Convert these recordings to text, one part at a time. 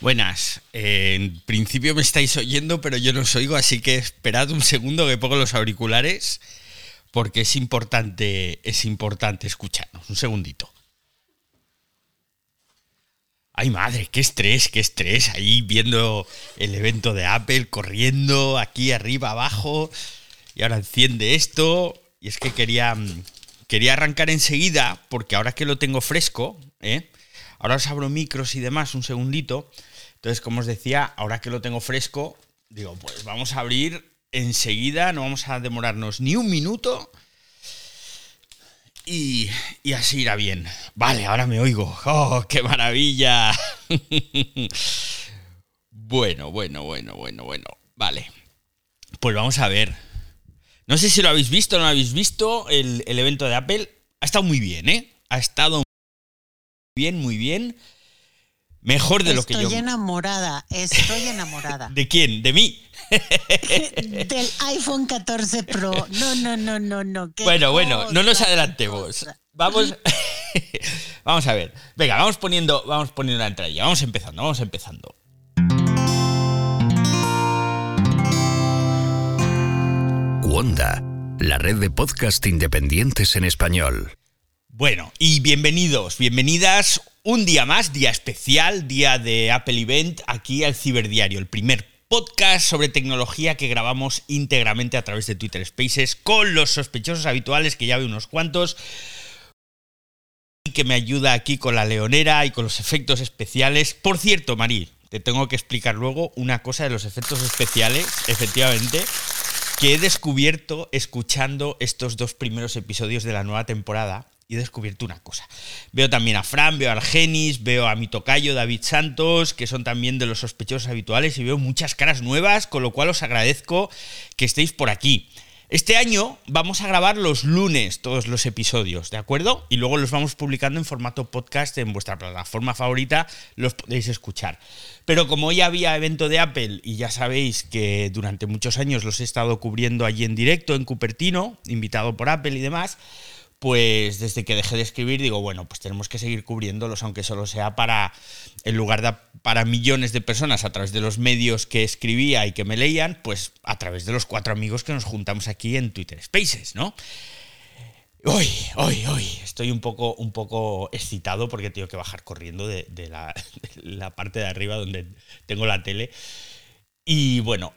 Buenas. Eh, en principio me estáis oyendo, pero yo no os oigo, así que esperad un segundo que pongo los auriculares, porque es importante, es importante escucharnos. Un segundito. Ay madre, qué estrés, qué estrés. Ahí viendo el evento de Apple, corriendo aquí arriba, abajo. Y ahora enciende esto. Y es que quería, quería arrancar enseguida, porque ahora que lo tengo fresco, ¿eh? ahora os abro micros y demás, un segundito. Entonces, como os decía, ahora que lo tengo fresco, digo, pues vamos a abrir enseguida, no vamos a demorarnos ni un minuto. Y, y así irá bien. Vale, ahora me oigo. ¡Oh, qué maravilla! bueno, bueno, bueno, bueno, bueno. Vale. Pues vamos a ver. No sé si lo habéis visto o no lo habéis visto. El, el evento de Apple ha estado muy bien, ¿eh? Ha estado muy bien, muy bien. Mejor de lo que yo. Estoy enamorada, estoy enamorada. ¿De quién? ¿De mí? Del iPhone 14 Pro. No, no, no, no, no. Bueno, bueno, no nos adelantemos. Vamos, vamos a ver. Venga, vamos poniendo, vamos poniendo la entrada. Vamos empezando, vamos empezando. Wanda, la red de podcast independientes en español. Bueno, y bienvenidos, bienvenidas un día más, día especial, día de Apple Event, aquí al Ciberdiario, el primer podcast sobre tecnología que grabamos íntegramente a través de Twitter Spaces con los sospechosos habituales, que ya veo unos cuantos, y que me ayuda aquí con la leonera y con los efectos especiales. Por cierto, Marí, te tengo que explicar luego una cosa de los efectos especiales, efectivamente, que he descubierto escuchando estos dos primeros episodios de la nueva temporada y he descubierto una cosa. Veo también a Fran, veo a Argenis, veo a mi tocayo David Santos, que son también de los sospechosos habituales, y veo muchas caras nuevas, con lo cual os agradezco que estéis por aquí. Este año vamos a grabar los lunes todos los episodios, ¿de acuerdo? Y luego los vamos publicando en formato podcast en vuestra plataforma favorita, los podéis escuchar. Pero como hoy había evento de Apple y ya sabéis que durante muchos años los he estado cubriendo allí en directo en Cupertino, invitado por Apple y demás, pues desde que dejé de escribir digo, bueno, pues tenemos que seguir cubriéndolos, aunque solo sea para, en lugar de para millones de personas a través de los medios que escribía y que me leían, pues a través de los cuatro amigos que nos juntamos aquí en Twitter Spaces, ¿no? Hoy, hoy, hoy, estoy un poco, un poco excitado porque tengo que bajar corriendo de, la, de la parte de arriba donde tengo la tele. Y bueno,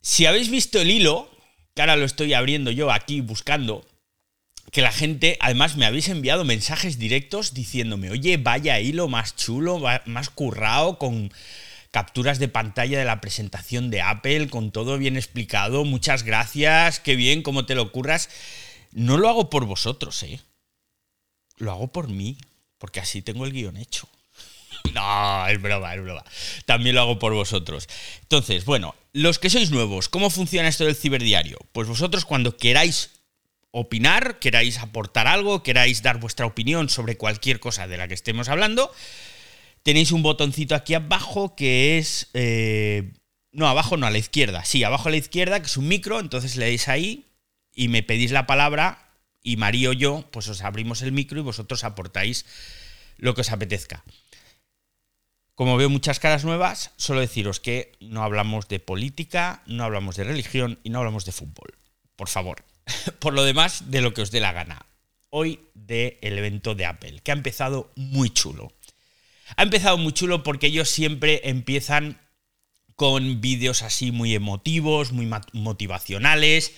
si habéis visto el hilo, que ahora lo estoy abriendo yo aquí buscando, que la gente, además me habéis enviado mensajes directos diciéndome, oye, vaya hilo más chulo, más currado, con capturas de pantalla de la presentación de Apple, con todo bien explicado, muchas gracias, qué bien, cómo te lo curras. No lo hago por vosotros, ¿eh? Lo hago por mí, porque así tengo el guion hecho. No, es broma, es broma. También lo hago por vosotros. Entonces, bueno, los que sois nuevos, ¿cómo funciona esto del ciberdiario? Pues vosotros cuando queráis opinar, queráis aportar algo, queráis dar vuestra opinión sobre cualquier cosa de la que estemos hablando, tenéis un botoncito aquí abajo que es... Eh, no, abajo no, a la izquierda. Sí, abajo a la izquierda, que es un micro, entonces le dais ahí y me pedís la palabra y María o yo, pues os abrimos el micro y vosotros aportáis lo que os apetezca. Como veo muchas caras nuevas, solo deciros que no hablamos de política, no hablamos de religión y no hablamos de fútbol. Por favor, por lo demás, de lo que os dé la gana. Hoy del evento de Apple, que ha empezado muy chulo. Ha empezado muy chulo porque ellos siempre empiezan con vídeos así muy emotivos, muy motivacionales.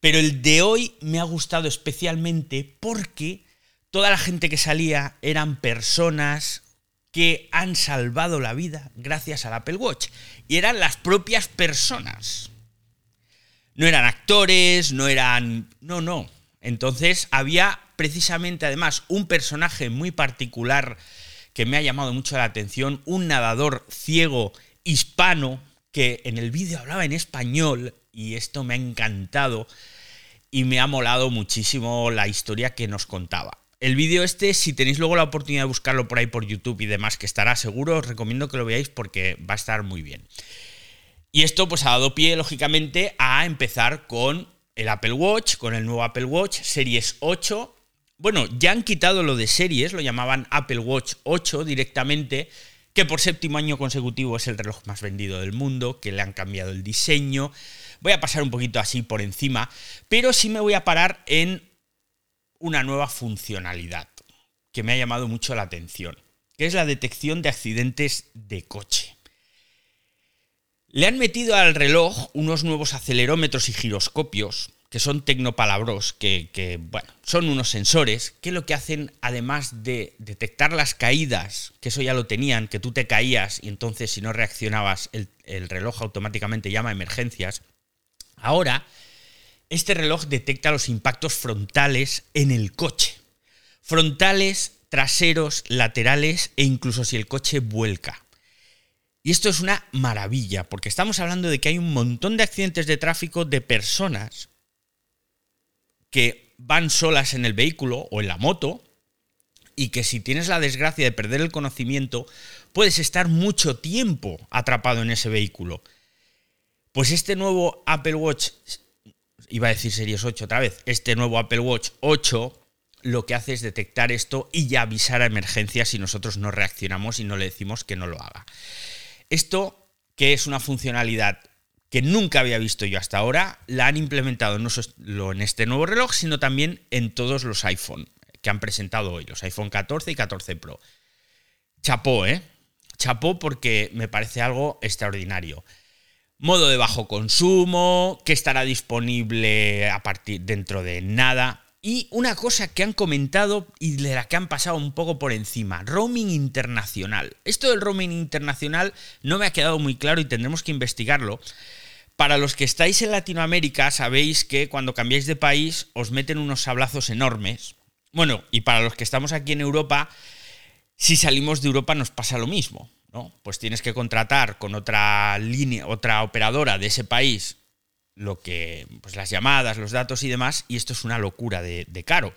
Pero el de hoy me ha gustado especialmente porque toda la gente que salía eran personas que han salvado la vida gracias al Apple Watch. Y eran las propias personas. No eran actores, no eran... No, no. Entonces había precisamente además un personaje muy particular que me ha llamado mucho la atención, un nadador ciego hispano que en el vídeo hablaba en español y esto me ha encantado y me ha molado muchísimo la historia que nos contaba. El vídeo este, si tenéis luego la oportunidad de buscarlo por ahí por YouTube y demás, que estará seguro, os recomiendo que lo veáis porque va a estar muy bien. Y esto pues ha dado pie, lógicamente, a empezar con el Apple Watch, con el nuevo Apple Watch Series 8. Bueno, ya han quitado lo de series, lo llamaban Apple Watch 8 directamente, que por séptimo año consecutivo es el reloj más vendido del mundo, que le han cambiado el diseño. Voy a pasar un poquito así por encima, pero sí me voy a parar en una nueva funcionalidad que me ha llamado mucho la atención, que es la detección de accidentes de coche. Le han metido al reloj unos nuevos acelerómetros y giroscopios, que son tecnopalabros, que, bueno, son unos sensores que lo que hacen, además de detectar las caídas, que eso ya lo tenían, que tú te caías y entonces si no reaccionabas el, el reloj automáticamente llama emergencias, ahora este reloj detecta los impactos frontales en el coche. Frontales, traseros, laterales e incluso si el coche vuelca. Y esto es una maravilla, porque estamos hablando de que hay un montón de accidentes de tráfico de personas que van solas en el vehículo o en la moto y que si tienes la desgracia de perder el conocimiento, puedes estar mucho tiempo atrapado en ese vehículo. Pues este nuevo Apple Watch, iba a decir Series 8 otra vez, este nuevo Apple Watch 8 lo que hace es detectar esto y ya avisar a emergencias si nosotros no reaccionamos y no le decimos que no lo haga. Esto, que es una funcionalidad que nunca había visto yo hasta ahora, la han implementado no solo en este nuevo reloj, sino también en todos los iPhone que han presentado hoy, los iPhone 14 y 14 Pro. Chapó, ¿eh? Chapó porque me parece algo extraordinario. Modo de bajo consumo, que estará disponible a partir dentro de nada. Y una cosa que han comentado y de la que han pasado un poco por encima, roaming internacional. Esto del roaming internacional no me ha quedado muy claro y tendremos que investigarlo. Para los que estáis en Latinoamérica sabéis que cuando cambiáis de país os meten unos sablazos enormes. Bueno, y para los que estamos aquí en Europa, si salimos de Europa nos pasa lo mismo, ¿no? Pues tienes que contratar con otra línea, otra operadora de ese país lo que, pues las llamadas, los datos y demás, y esto es una locura de, caro.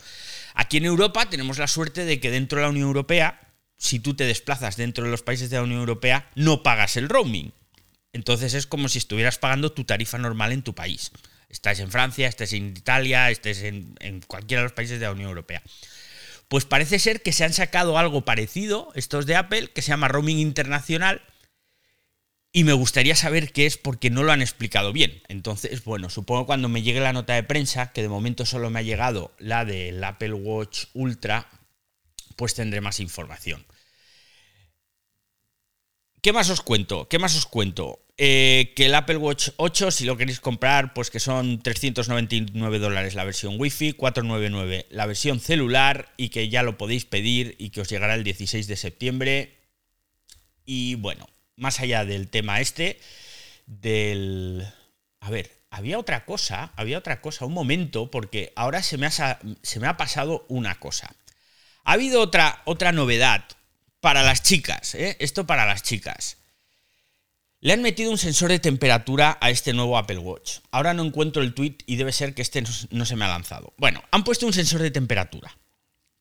Aquí en Europa tenemos la suerte de que dentro de la Unión Europea, si tú te desplazas dentro de los países de la Unión Europea, no pagas el roaming. Entonces es como si estuvieras pagando tu tarifa normal en tu país. Estás en Francia, estés en Italia, estés en, en cualquiera de los países de la Unión Europea. Pues parece ser que se han sacado algo parecido, estos de Apple, que se llama roaming internacional, y me gustaría saber qué es porque no lo han explicado bien. Entonces, bueno, supongo cuando me llegue la nota de prensa, que de momento solo me ha llegado la del Apple Watch Ultra, pues tendré más información. ¿Qué más os cuento? ¿Qué más os cuento? Eh, que el Apple Watch 8, si lo queréis comprar, pues que son 399 dólares la versión Wi-Fi, 499 la versión celular y que ya lo podéis pedir y que os llegará el 16 de septiembre. Y bueno, más allá del tema este, del... A ver, había otra cosa, había otra cosa, un momento, porque ahora se me ha, se me ha pasado una cosa. Ha habido otra, otra novedad para las chicas, ¿eh? esto para las chicas. Le han metido un sensor de temperatura a este nuevo Apple Watch. Ahora no encuentro el tweet y debe ser que este no, no se me ha lanzado. Bueno, han puesto un sensor de temperatura.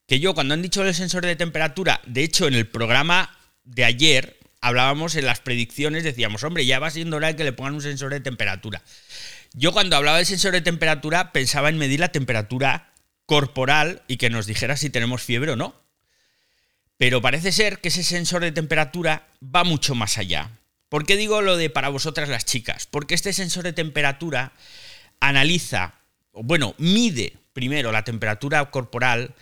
Que yo cuando han dicho el sensor de temperatura, de hecho en el programa de ayer, hablábamos en las predicciones, decíamos, hombre, ya va siendo hora de que le pongan un sensor de temperatura. Yo cuando hablaba del sensor de temperatura pensaba en medir la temperatura corporal y que nos dijera si tenemos fiebre o no. Pero parece ser que ese sensor de temperatura va mucho más allá. ¿Por qué digo lo de para vosotras las chicas? Porque este sensor de temperatura analiza, bueno, mide primero la temperatura corporal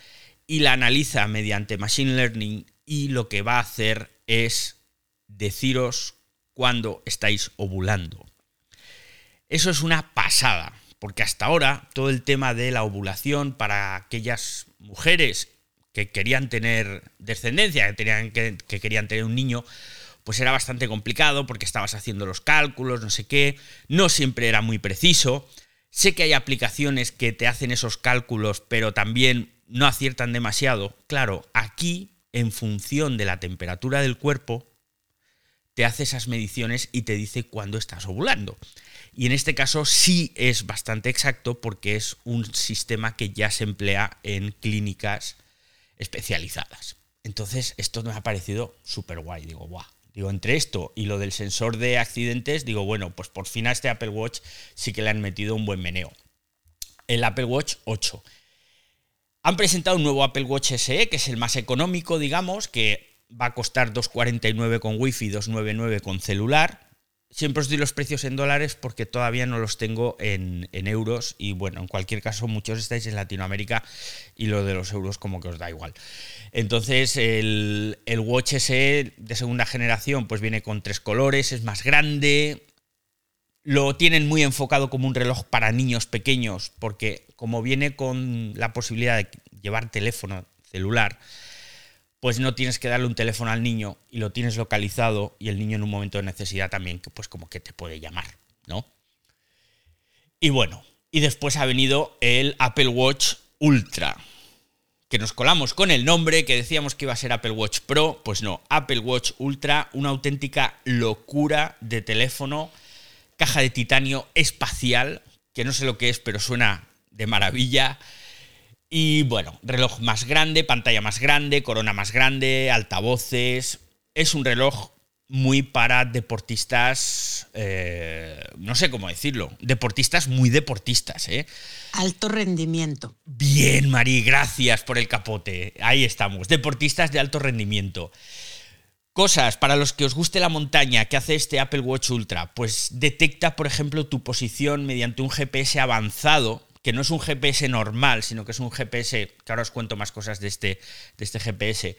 y la analiza mediante Machine Learning y lo que va a hacer es deciros cuando estáis ovulando. Eso es una pasada, porque hasta ahora todo el tema de la ovulación para aquellas mujeres que querían tener descendencia, que, tenían, que, querían tener un niño, pues era bastante complicado porque estabas haciendo los cálculos, no sé qué, no siempre era muy preciso. Sé que hay aplicaciones que te hacen esos cálculos, pero también no aciertan demasiado. Claro, aquí, en función de la temperatura del cuerpo, te hace esas mediciones y te dice cuándo estás ovulando. Y en este caso sí es bastante exacto porque es un sistema que ya se emplea en clínicas especializadas. Entonces, esto me ha parecido súper guay. Digo, guau. Digo, entre esto y lo del sensor de accidentes, digo, bueno, pues por fin a este Apple Watch sí que le han metido un buen meneo. El Apple Watch 8. Han presentado un nuevo Apple Watch SE, que es el más económico, digamos, que va a costar 2,49 con wifi, 2,99 con celular. Siempre os doy los precios en dólares porque todavía no los tengo en, euros y bueno, en cualquier caso muchos estáis en Latinoamérica y lo de los euros como que os da igual. Entonces el, el Watch SE de segunda generación pues viene con tres colores, es más grande, lo tienen muy enfocado como un reloj para niños pequeños porque como viene con la posibilidad de llevar teléfono celular, pues no tienes que darle un teléfono al niño y lo tienes localizado y el niño en un momento de necesidad también, pues como que te puede llamar, ¿no? Y bueno, y después ha venido el Apple Watch Ultra, que nos colamos con el nombre, que decíamos que iba a ser Apple Watch Pro, pues no, Apple Watch Ultra, una auténtica locura de teléfono, caja de titanio espacial, que no sé lo que es, pero suena de maravilla. Y bueno, reloj más grande, pantalla más grande, corona más grande, altavoces. Es un reloj muy para deportistas, eh, no sé cómo decirlo, deportistas muy deportistas. ¿eh? Alto rendimiento. Bien, Mari, gracias por el capote. Ahí estamos, deportistas de alto rendimiento. Cosas para los que os guste la montaña que hace este Apple Watch Ultra, pues detecta, por ejemplo, tu posición mediante un GPS avanzado que no es un GPS normal, sino que es un GPS, que ahora os cuento más cosas de este, de este GPS,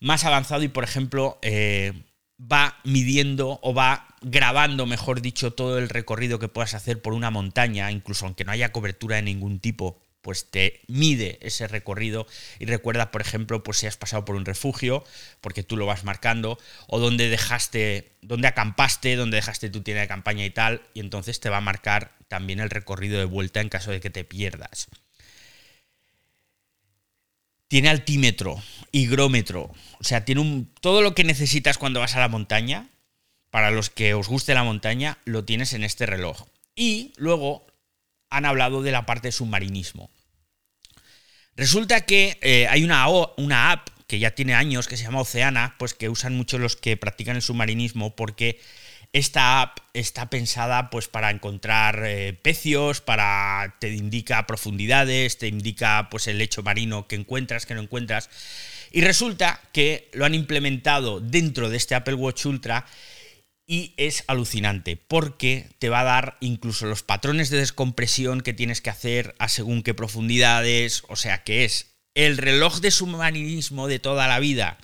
más avanzado y, por ejemplo, eh, va midiendo o va grabando, mejor dicho, todo el recorrido que puedas hacer por una montaña, incluso aunque no haya cobertura de ningún tipo, pues te mide ese recorrido y recuerda, por ejemplo, pues si has pasado por un refugio, porque tú lo vas marcando, o donde dejaste, donde acampaste, donde dejaste tu tienda de campaña y tal, y entonces te va a marcar también el recorrido de vuelta en caso de que te pierdas. Tiene altímetro, higrómetro, o sea, tiene un, todo lo que necesitas cuando vas a la montaña. Para los que os guste la montaña, lo tienes en este reloj. Y luego han hablado de la parte de submarinismo. Resulta que eh, hay una, una app que ya tiene años que se llama Oceana, pues que usan mucho los que practican el submarinismo porque esta app está pensada pues para encontrar eh, pecios, para te indica profundidades, te indica pues el lecho marino que encuentras, que no encuentras. Y resulta que lo han implementado dentro de este Apple Watch Ultra y es alucinante porque te va a dar incluso los patrones de descompresión que tienes que hacer a según qué profundidades, o sea que es el reloj de submarinismo de toda la vida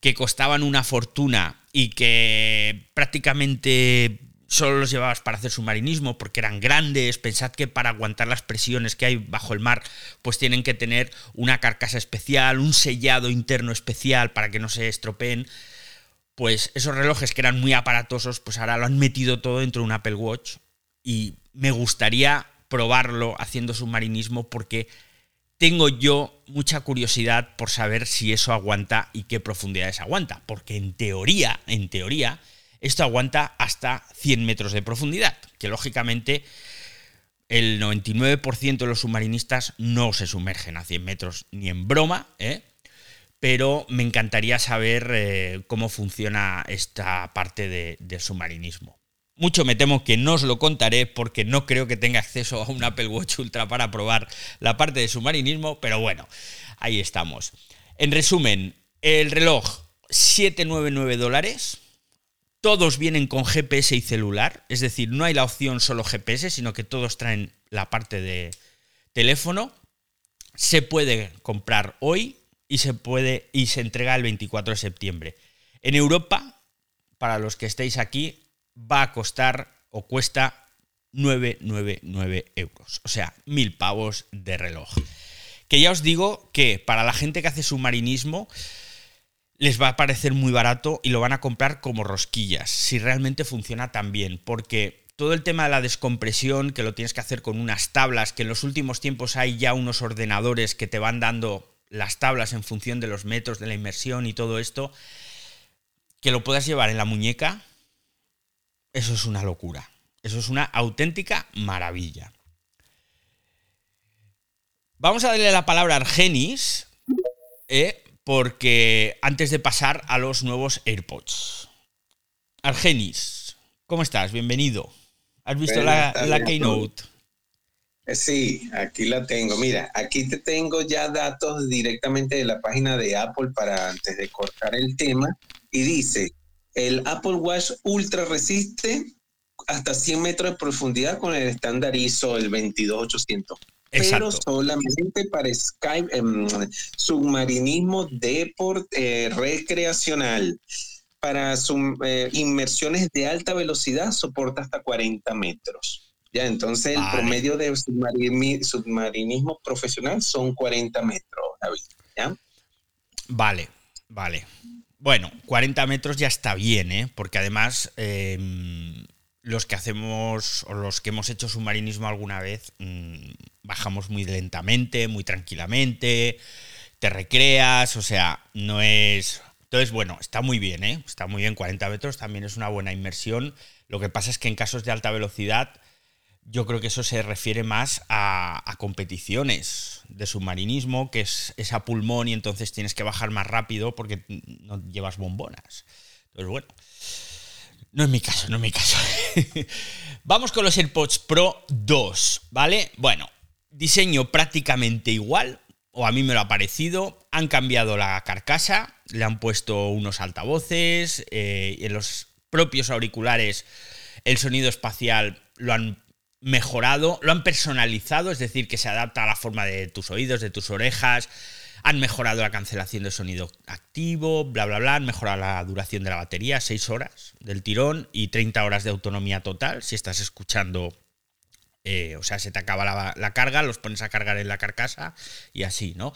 que costaban una fortuna y que prácticamente solo los llevabas para hacer submarinismo porque eran grandes. Pensad que para aguantar las presiones que hay bajo el mar, pues tienen que tener una carcasa especial, un sellado interno especial para que no se estropeen. Pues esos relojes que eran muy aparatosos, pues ahora lo han metido todo dentro de un Apple Watch y me gustaría probarlo haciendo submarinismo porque tengo yo mucha curiosidad por saber si eso aguanta y qué profundidades aguanta, porque en teoría, en teoría, esto aguanta hasta 100 metros de profundidad, que lógicamente el 99% de los submarinistas no se sumergen a 100 metros ni en broma, ¿eh? Pero me encantaría saber eh, cómo funciona esta parte de, del submarinismo. Mucho me temo que no os lo contaré porque no creo que tenga acceso a un Apple Watch Ultra para probar la parte de submarinismo, pero bueno, ahí estamos. En resumen, el reloj 799 dólares. Todos vienen con GPS y celular, es decir, no hay la opción solo GPS, sino que todos traen la parte de teléfono. Se puede comprar hoy y se puede y se entrega el 24 de septiembre. En Europa, para los que estéis aquí, va a costar o cuesta 999 euros. O sea, mil pavos de reloj. Que ya os digo que para la gente que hace submarinismo les va a parecer muy barato y lo van a comprar como rosquillas, si realmente funciona tan bien, porque todo el tema de la descompresión, que lo tienes que hacer con unas tablas, que en los últimos tiempos hay ya unos ordenadores que te van dando las tablas en función de los metros de la inmersión y todo esto, que lo puedas llevar en la muñeca, eso es una locura. Eso es una auténtica maravilla. Vamos a darle la palabra a Argenis, eh, porque antes de pasar a los nuevos AirPods. Argenis, ¿cómo estás? Bienvenido. ¿Has visto la, la Keynote? Sí, aquí la tengo. Mira, aquí te tengo ya datos directamente de la página de Apple para antes de cortar el tema. Y dice, el Apple Watch Ultra resiste hasta 100 metros de profundidad con el estándar ISO, el 22800. Pero solamente para Skype, em, submarinismo deporte eh, recreacional. Para eh, inmersiones de alta velocidad soporta hasta 40 metros. Ya, entonces el promedio de submarinismo profesional son 40 metros, David. ¿ya? Vale, vale. Bueno, 40 metros ya está bien, ¿eh? Porque además em, los que hacemos o los que hemos hecho submarinismo alguna vez mm, bajamos muy lentamente, muy tranquilamente, te recreas, o sea, no es... Entonces, bueno, está muy bien, ¿eh? Está muy bien, 40 metros también es una buena inmersión. Lo que pasa es que en casos de alta velocidad yo creo que eso se refiere más a, competiciones de submarinismo, que es, esa pulmón y entonces tienes que bajar más rápido porque no llevas bombonas. Entonces, bueno, no es mi caso, no es mi caso. Vamos con los AirPods Pro 2, ¿vale? Bueno, diseño prácticamente igual, o a mí me lo ha parecido. Han cambiado la carcasa, le han puesto unos altavoces, eh, en los propios auriculares el sonido espacial lo han mejorado, lo han personalizado, es decir, que se adapta a la forma de tus oídos, de tus orejas, han mejorado la cancelación de sonido activo, bla, bla, bla, han mejorado la duración de la batería, 6 horas del tirón y 30 horas de autonomía total, si estás escuchando, eh, o sea, se te acaba la, la carga, los pones a cargar en la carcasa y así, ¿no?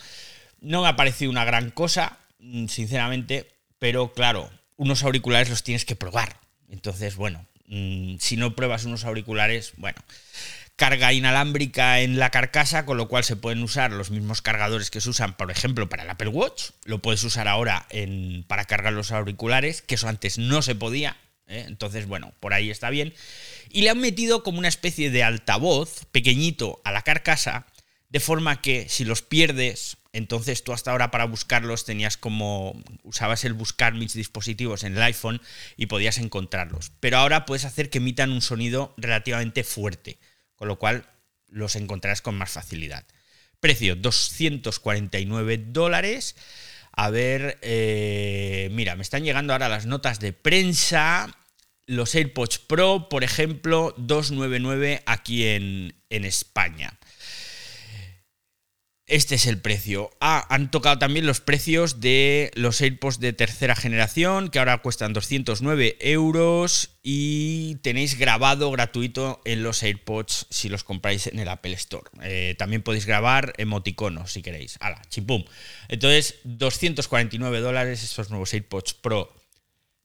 No me ha parecido una gran cosa, mm, sinceramente, pero claro, unos auriculares los tienes que probar. Entonces, bueno, Mm, si no pruebas unos auriculares, bueno, carga inalámbrica en la carcasa, con lo cual se pueden usar los mismos cargadores que se usan, por ejemplo, para el Apple Watch. Lo puedes usar ahora en, para cargar los auriculares, que eso antes no se podía. ¿eh? Entonces, bueno, por ahí está bien. Y le han metido como una especie de altavoz pequeñito a la carcasa, de forma que si los pierdes entonces tú hasta ahora para buscarlos tenías como, usabas el buscar mis dispositivos en el iPhone y podías encontrarlos. Pero ahora puedes hacer que emitan un sonido relativamente fuerte, con lo cual los encontrarás con más facilidad. Precio 249 dólares. A ver, eh, mira, me están llegando ahora las notas de prensa. Los AirPods Pro, por ejemplo, 299 aquí en, en España. Este es el precio. Ah, han tocado también los precios de los AirPods de tercera generación, que ahora cuestan 209 euros y tenéis grabado gratuito en los AirPods si los compráis en el Apple Store. Eh, también podéis grabar emoticonos si queréis. ¡Hala! ¡Chipum! Entonces, 249 dólares estos nuevos AirPods Pro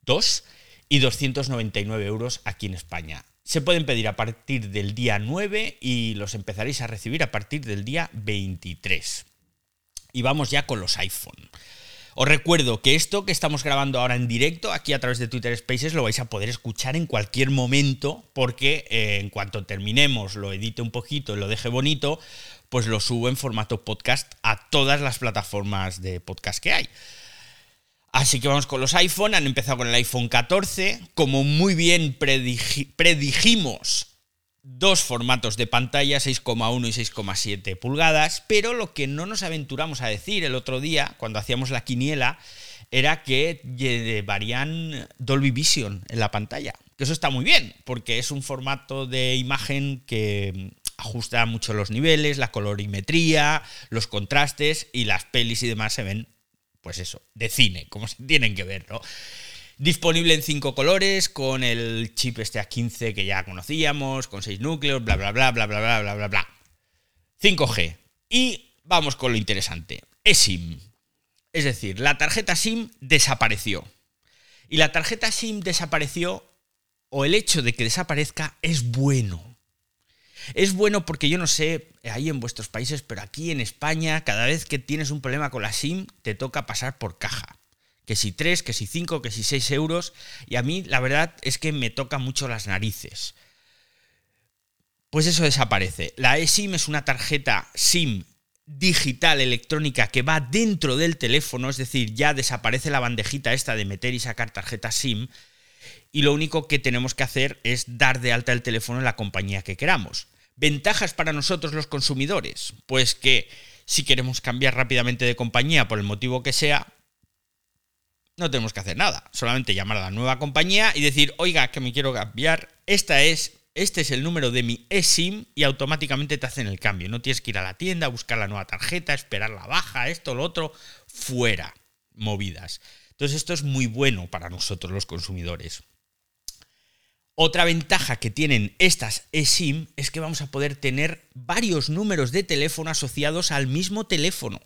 2 y 299 euros aquí en España. Se pueden pedir a partir del día 9 y los empezaréis a recibir a partir del día 23. Y vamos ya con los iPhone. Os recuerdo que esto que estamos grabando ahora en directo, aquí a través de Twitter Spaces, lo vais a poder escuchar en cualquier momento, porque eh, en cuanto terminemos, lo edite un poquito y lo deje bonito, pues lo subo en formato podcast a todas las plataformas de podcast que hay. Así que vamos con los iPhone, han empezado con el iPhone 14, como muy bien predijimos, dos formatos de pantalla, 6,1 y 6,7 pulgadas, pero lo que no nos aventuramos a decir el otro día, cuando hacíamos la quiniela, era que llevarían Dolby Vision en la pantalla. Que eso está muy bien, porque es un formato de imagen que ajusta mucho los niveles, la colorimetría, los contrastes y las pelis y demás se ven pues eso, de cine, como se tienen que ver, ¿no? Disponible en cinco colores, con el chip este A15 que ya conocíamos, con seis núcleos, bla, bla, bla, bla, bla, bla, bla, bla, bla. 5G. Y vamos con lo interesante. eSIM. Es decir, la tarjeta SIM desapareció. Y la tarjeta SIM desapareció, o el hecho de que desaparezca, es bueno. Es bueno porque yo no sé ahí en vuestros países, pero aquí en España, cada vez que tienes un problema con la SIM, te toca pasar por caja. Que si 3, que si 5, que si 6 euros. Y a mí la verdad es que me toca mucho las narices. Pues eso desaparece. La eSIM es una tarjeta SIM digital electrónica que va dentro del teléfono, es decir, ya desaparece la bandejita esta de meter y sacar tarjeta SIM y lo único que tenemos que hacer es dar de alta el teléfono en la compañía que queramos. Ventajas para nosotros los consumidores. Pues que si queremos cambiar rápidamente de compañía por el motivo que sea, no tenemos que hacer nada. Solamente llamar a la nueva compañía y decir, oiga, que me quiero cambiar. Esta es, este es el número de mi eSIM y automáticamente te hacen el cambio. No tienes que ir a la tienda, buscar la nueva tarjeta, esperar la baja, esto, lo otro. Fuera. Movidas. Entonces esto es muy bueno para nosotros los consumidores. Otra ventaja que tienen estas eSIM es que vamos a poder tener varios números de teléfono asociados al mismo teléfono.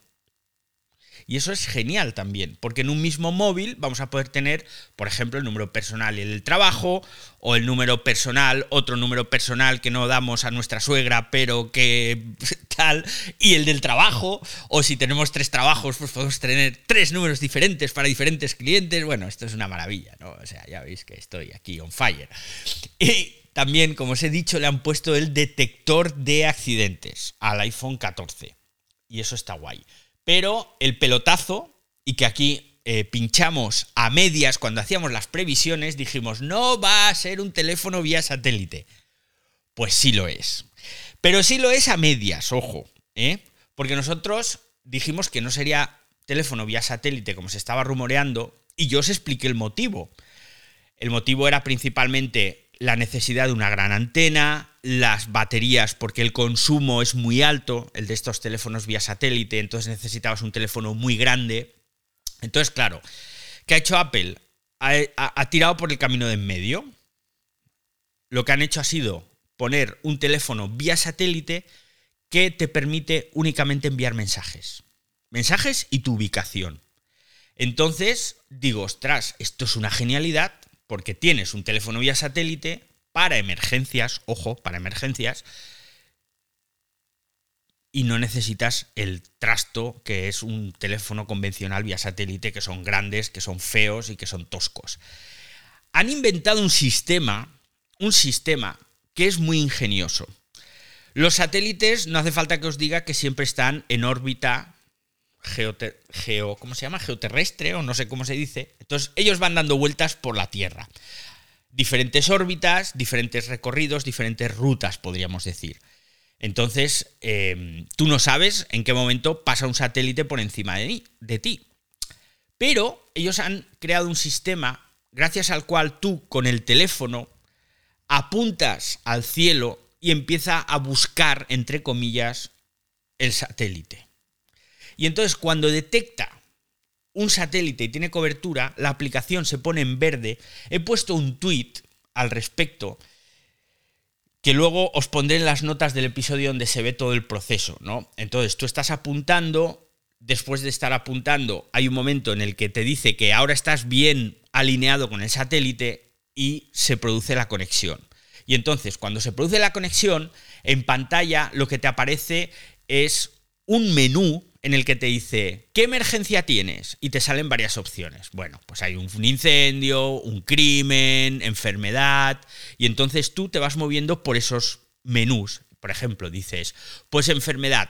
Y eso es genial también, porque en un mismo móvil vamos a poder tener, por ejemplo, el número personal y el del trabajo, o el número personal, otro número personal que no damos a nuestra suegra, pero que tal, y el del trabajo, o si tenemos tres trabajos, pues podemos tener tres números diferentes para diferentes clientes. Bueno, esto es una maravilla, ¿no? O sea, ya veis que estoy aquí on fire. Y también, como os he dicho, le han puesto el detector de accidentes al iPhone 14. Y eso está guay. Pero el pelotazo, y que aquí eh, pinchamos a medias cuando hacíamos las previsiones, dijimos, no va a ser un teléfono vía satélite. Pues sí lo es. Pero sí lo es a medias, ojo, ¿eh? Porque nosotros dijimos que no sería teléfono vía satélite como se estaba rumoreando, y yo os expliqué el motivo. El motivo era principalmente la necesidad de una gran antena, las baterías, porque el consumo es muy alto, el de estos teléfonos vía satélite, entonces necesitabas un teléfono muy grande. Entonces, claro, ¿qué ha hecho Apple? Ha, tirado por el camino de en medio. Lo que han hecho ha sido poner un teléfono vía satélite que te permite únicamente enviar mensajes. Mensajes y tu ubicación. Entonces, digo, ostras, esto es una genialidad porque tienes un teléfono vía satélite para emergencias, ojo, para emergencias, y no necesitas el trasto que es un teléfono convencional vía satélite, que son grandes, que son feos y que son toscos. Han inventado un sistema, un sistema que es muy ingenioso. Los satélites, no hace falta que os diga que siempre están en órbita geo, ¿cómo se llama? geoterrestre o no sé cómo se dice. Entonces ellos van dando vueltas por la Tierra. Diferentes órbitas, diferentes recorridos, diferentes rutas, podríamos decir. Entonces, em, tú no sabes en qué momento pasa un satélite por encima de, de ti. Pero ellos han creado un sistema gracias al cual tú con el teléfono apuntas al cielo y empieza a buscar, entre comillas, el satélite. Y entonces cuando detecta un satélite y tiene cobertura, la aplicación se pone en verde. He puesto un tweet al respecto que luego os pondré en las notas del episodio donde se ve todo el proceso, ¿no? Entonces tú estás apuntando, después de estar apuntando, hay un momento en el que te dice que ahora estás bien alineado con el satélite y se produce la conexión. Y entonces, cuando se produce la conexión, en pantalla lo que te aparece es un menú en el que te dice, ¿qué emergencia tienes? Y te salen varias opciones. Bueno, pues hay un incendio, un crimen, enfermedad, y entonces tú te vas moviendo por esos menús. Por ejemplo, dices, pues enfermedad,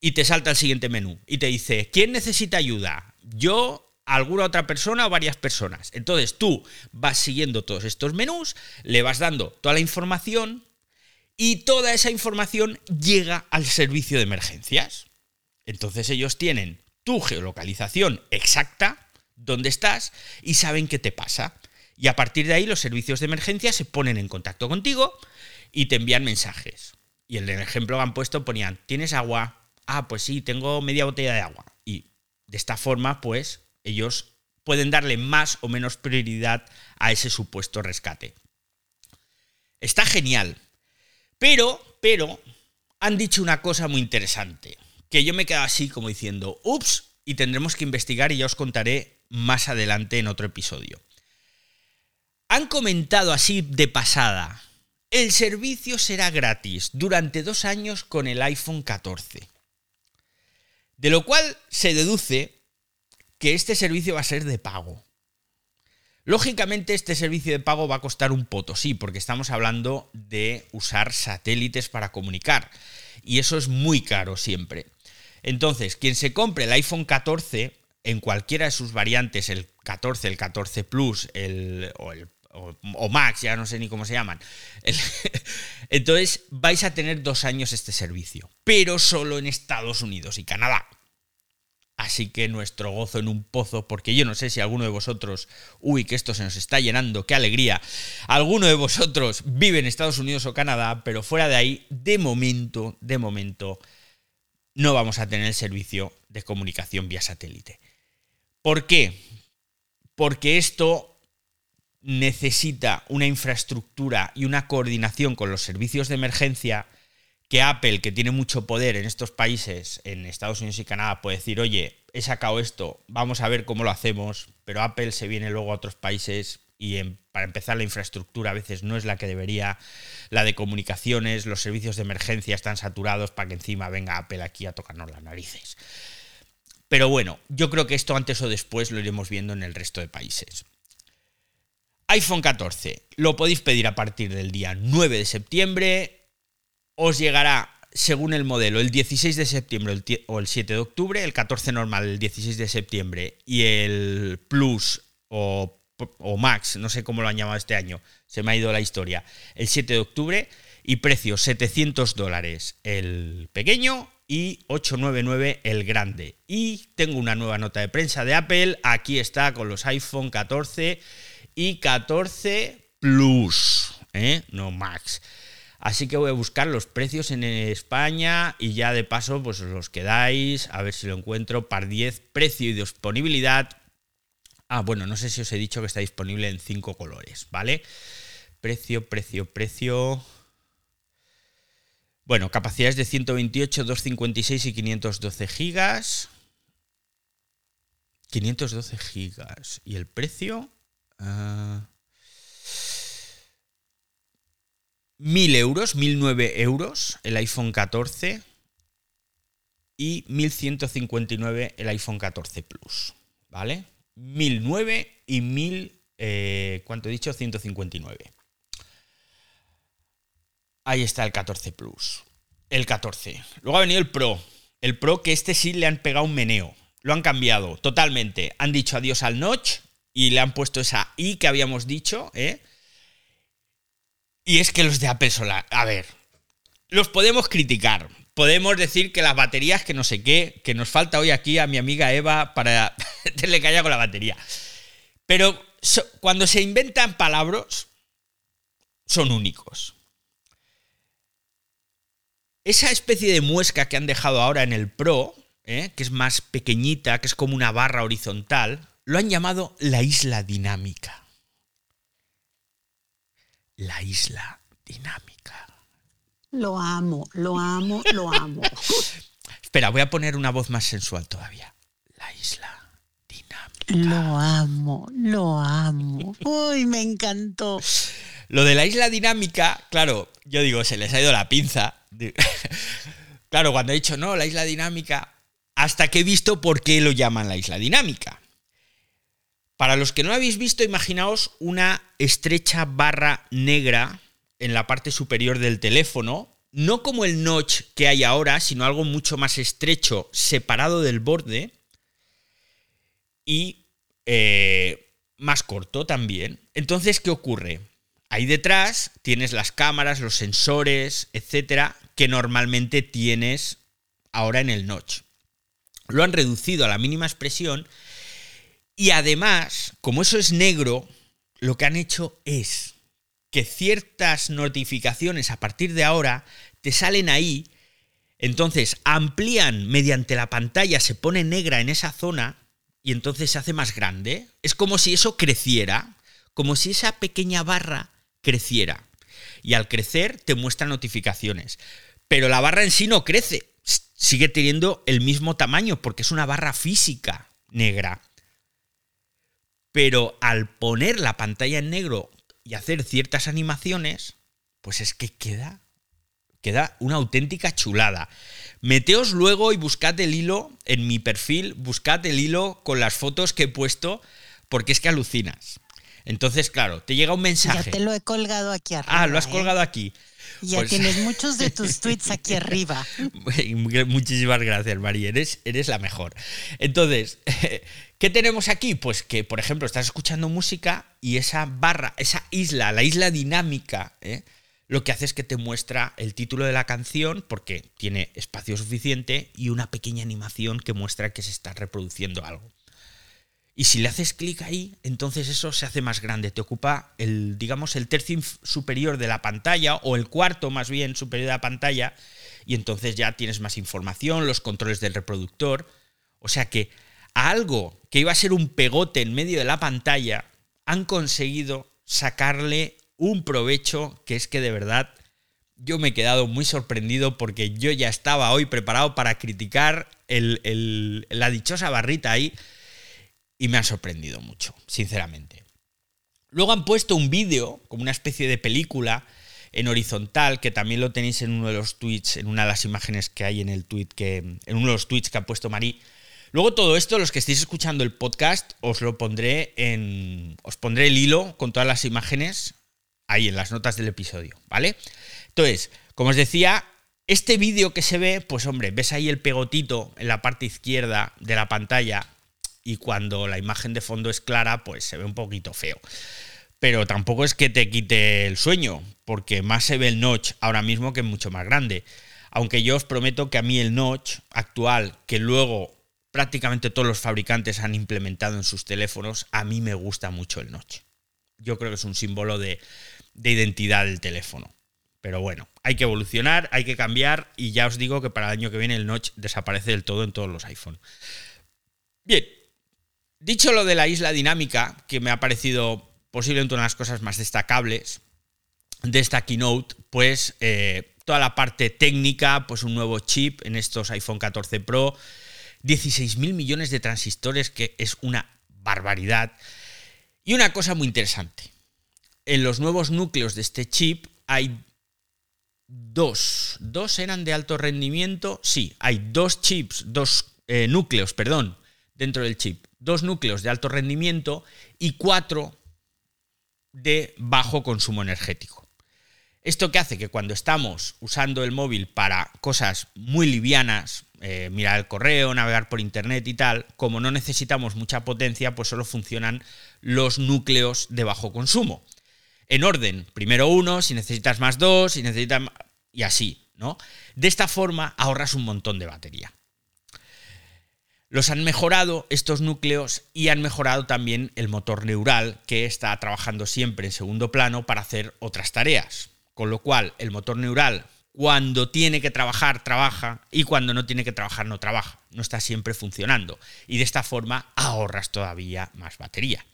y te salta el siguiente menú, y te dice, ¿quién necesita ayuda? Yo, alguna otra persona o varias personas. Entonces tú vas siguiendo todos estos menús, le vas dando toda la información, y toda esa información llega al servicio de emergencias. Entonces ellos tienen tu geolocalización exacta, dónde estás, y saben qué te pasa. Y a partir de ahí los servicios de emergencia se ponen en contacto contigo y te envían mensajes. Y en el ejemplo que han puesto ponían, ¿tienes agua? Ah, pues sí, tengo media botella de agua. Y de esta forma, pues, ellos pueden darle más o menos prioridad a ese supuesto rescate. Está genial. Pero, pero, han dicho una cosa muy interesante que yo me quedo así como diciendo, ups, y tendremos que investigar y ya os contaré más adelante en otro episodio. Han comentado así de pasada, el servicio será gratis durante dos años con el iPhone 14. De lo cual se deduce que este servicio va a ser de pago. Lógicamente este servicio de pago va a costar un poto, sí, porque estamos hablando de usar satélites para comunicar. Y eso es muy caro siempre. Entonces, quien se compre el iPhone 14 en cualquiera de sus variantes, el 14, el 14 Plus el, o, el, o, Max, ya no sé ni cómo se llaman. entonces vais a tener dos años este servicio, pero solo en Estados Unidos y Canadá. Así que nuestro gozo en un pozo, porque yo no sé si alguno de vosotros, uy, que esto se nos está llenando, qué alegría, alguno de vosotros vive en Estados Unidos o Canadá, pero fuera de ahí, de momento, de momento, no vamos a tener el servicio de comunicación vía satélite. ¿Por qué? Porque esto necesita una infraestructura y una coordinación con los servicios de emergencia que Apple, que tiene mucho poder en estos países, en Estados Unidos y Canadá, puede decir, oye, he sacado esto, vamos a ver cómo lo hacemos, pero Apple se viene luego a otros países y para empezar la infraestructura a veces no es la que debería, la de comunicaciones, los servicios de emergencia están saturados para que encima venga Apple aquí a tocarnos las narices. Pero bueno, yo creo que esto antes o después lo iremos viendo en el resto de países. iPhone 14, lo podéis pedir a partir del día 9 de septiembre, os llegará según el modelo el 16 de septiembre o el 7 de octubre, el 14 normal el 16 de septiembre y el Plus o, Max, no sé cómo lo han llamado este año, se me ha ido la historia, el 7 de octubre y precio 700 dólares el pequeño y 899 el grande. Y tengo una nueva nota de prensa de Apple, aquí está con los iPhone 14 y 14 Plus, ¿eh? no Max. Así que voy a buscar los precios en España y ya de paso pues os los quedáis, a ver si lo encuentro, par 10, precio y disponibilidad. Ah, bueno, no sé si os he dicho que está disponible en 5 colores, ¿vale? Precio, precio, precio. Bueno, capacidades de 128, 256 y 512 gigas. 512 gigas. ¿Y el precio? Ah, 1000 euros, 1009 euros el iPhone 14 y 1159 el iPhone 14 Plus, ¿vale? 1009 y 1000, eh, ¿cuánto he dicho? 159. Ahí está el 14 Plus. El 14. Luego ha venido el Pro. El Pro que este sí le han pegado un meneo. Lo han cambiado totalmente. Han dicho adiós al notch y le han puesto esa I que habíamos dicho, ¿eh? Y es que los de Apple a ver, los podemos criticar. Podemos decir que las baterías, que no sé qué, que nos falta hoy aquí a mi amiga Eva para le calla con la batería. Pero cuando se inventan palabras, son únicos. Esa especie de muesca que han dejado ahora en el Pro, ¿eh? que es más pequeñita, que es como una barra horizontal, lo han llamado la isla dinámica la isla dinámica. Lo amo, lo amo, lo amo. Espera, voy a poner una voz más sensual todavía. La isla dinámica. Lo amo, lo amo. Uy, me encantó. Lo de la isla dinámica, claro, yo digo, se les ha ido la pinza. claro, cuando he dicho, no, la isla dinámica, hasta que he visto por qué lo llaman la isla dinámica. Para los que no lo habéis visto, imaginaos una estrecha barra negra en la parte superior del teléfono, no como el notch que hay ahora, sino algo mucho más estrecho, separado del borde y eh, más corto también. Entonces, ¿qué ocurre? Ahí detrás tienes las cámaras, los sensores, etcétera, que normalmente tienes ahora en el notch. Lo han reducido a la mínima expresión y además, como eso es negro, lo que han hecho es que ciertas notificaciones a partir de ahora te salen ahí, entonces amplían mediante la pantalla, se pone negra en esa zona y entonces se hace más grande. Es como si eso creciera, como si esa pequeña barra creciera. Y al crecer te muestra notificaciones. Pero la barra en sí no crece, sigue teniendo el mismo tamaño porque es una barra física negra pero al poner la pantalla en negro y hacer ciertas animaciones, pues es que queda, queda una auténtica chulada. Meteos luego y buscad el hilo en mi perfil, buscad el hilo con las fotos que he puesto, porque es que alucinas. Entonces, claro, te llega un mensaje. Ya te lo he colgado aquí arriba. Ah, lo has ¿eh? colgado aquí. Ya pues tienes muchos de tus tweets aquí arriba. Muchísimas gracias, María. Eres, eres la mejor. Entonces, ¿Qué tenemos aquí? Pues que, por ejemplo, estás escuchando música y esa barra, esa isla, la isla dinámica, ¿eh? lo que hace es que te muestra el título de la canción porque tiene espacio suficiente y una pequeña animación que muestra que se está reproduciendo algo. Y si le haces clic ahí, entonces eso se hace más grande, te ocupa el, digamos, el tercio superior de la pantalla o el cuarto más bien superior de la pantalla y entonces ya tienes más información, los controles del reproductor. O sea que a algo que iba a ser un pegote en medio de la pantalla, han conseguido sacarle un provecho que es que de verdad yo me he quedado muy sorprendido porque yo ya estaba hoy preparado para criticar la dichosa barrita ahí y me ha sorprendido mucho, sinceramente. Luego han puesto un vídeo, como una especie de película, en horizontal, que también lo tenéis en uno de los tweets, en una de las imágenes que hay en el tweet que. en uno de los tweets que ha puesto Marí. Luego todo esto, los que estéis escuchando el podcast, os lo pondré en. Os pondré el hilo con todas las imágenes ahí en las notas del episodio, ¿vale? Entonces, como os decía, este vídeo que se ve, pues hombre, ves ahí el pegotito en la parte izquierda de la pantalla y cuando la imagen de fondo es clara, pues se ve un poquito feo. Pero tampoco es que te quite el sueño, porque más se ve el notch ahora mismo que es mucho más grande. Aunque yo os prometo que a mí el notch actual, que luego prácticamente todos los fabricantes han implementado en sus teléfonos, a mí me gusta mucho el notch. Yo creo que es un símbolo de, de identidad del teléfono. Pero bueno, hay que evolucionar, hay que cambiar y ya os digo que para el año que viene el notch desaparece del todo en todos los iPhone. Bien, Dicho lo de la isla dinámica, que me ha parecido posiblemente una de las cosas más destacables de esta keynote, pues eh, toda la parte técnica, pues un nuevo chip en estos iPhone 14 Pro, 16.000 millones de transistores, que es una barbaridad. Y una cosa muy interesante, en los nuevos núcleos de este chip hay dos, dos eran de alto rendimiento, sí, hay dos chips, dos eh, núcleos, perdón, dentro del chip. Dos núcleos de alto rendimiento y cuatro de bajo consumo energético. Esto que hace que cuando estamos usando el móvil para cosas muy livianas, eh, mirar el correo, navegar por internet y tal, como no necesitamos mucha potencia, pues solo funcionan los núcleos de bajo consumo. En orden, primero uno, si necesitas más dos, si necesitas y así, ¿no? De esta forma ahorras un montón de batería. Los han mejorado estos núcleos y han mejorado también el motor neural que está trabajando siempre en segundo plano para hacer otras tareas. Con lo cual, el motor neural, cuando tiene que trabajar, trabaja y cuando no tiene que trabajar, no trabaja. No está siempre funcionando. Y de esta forma ahorras todavía más batería.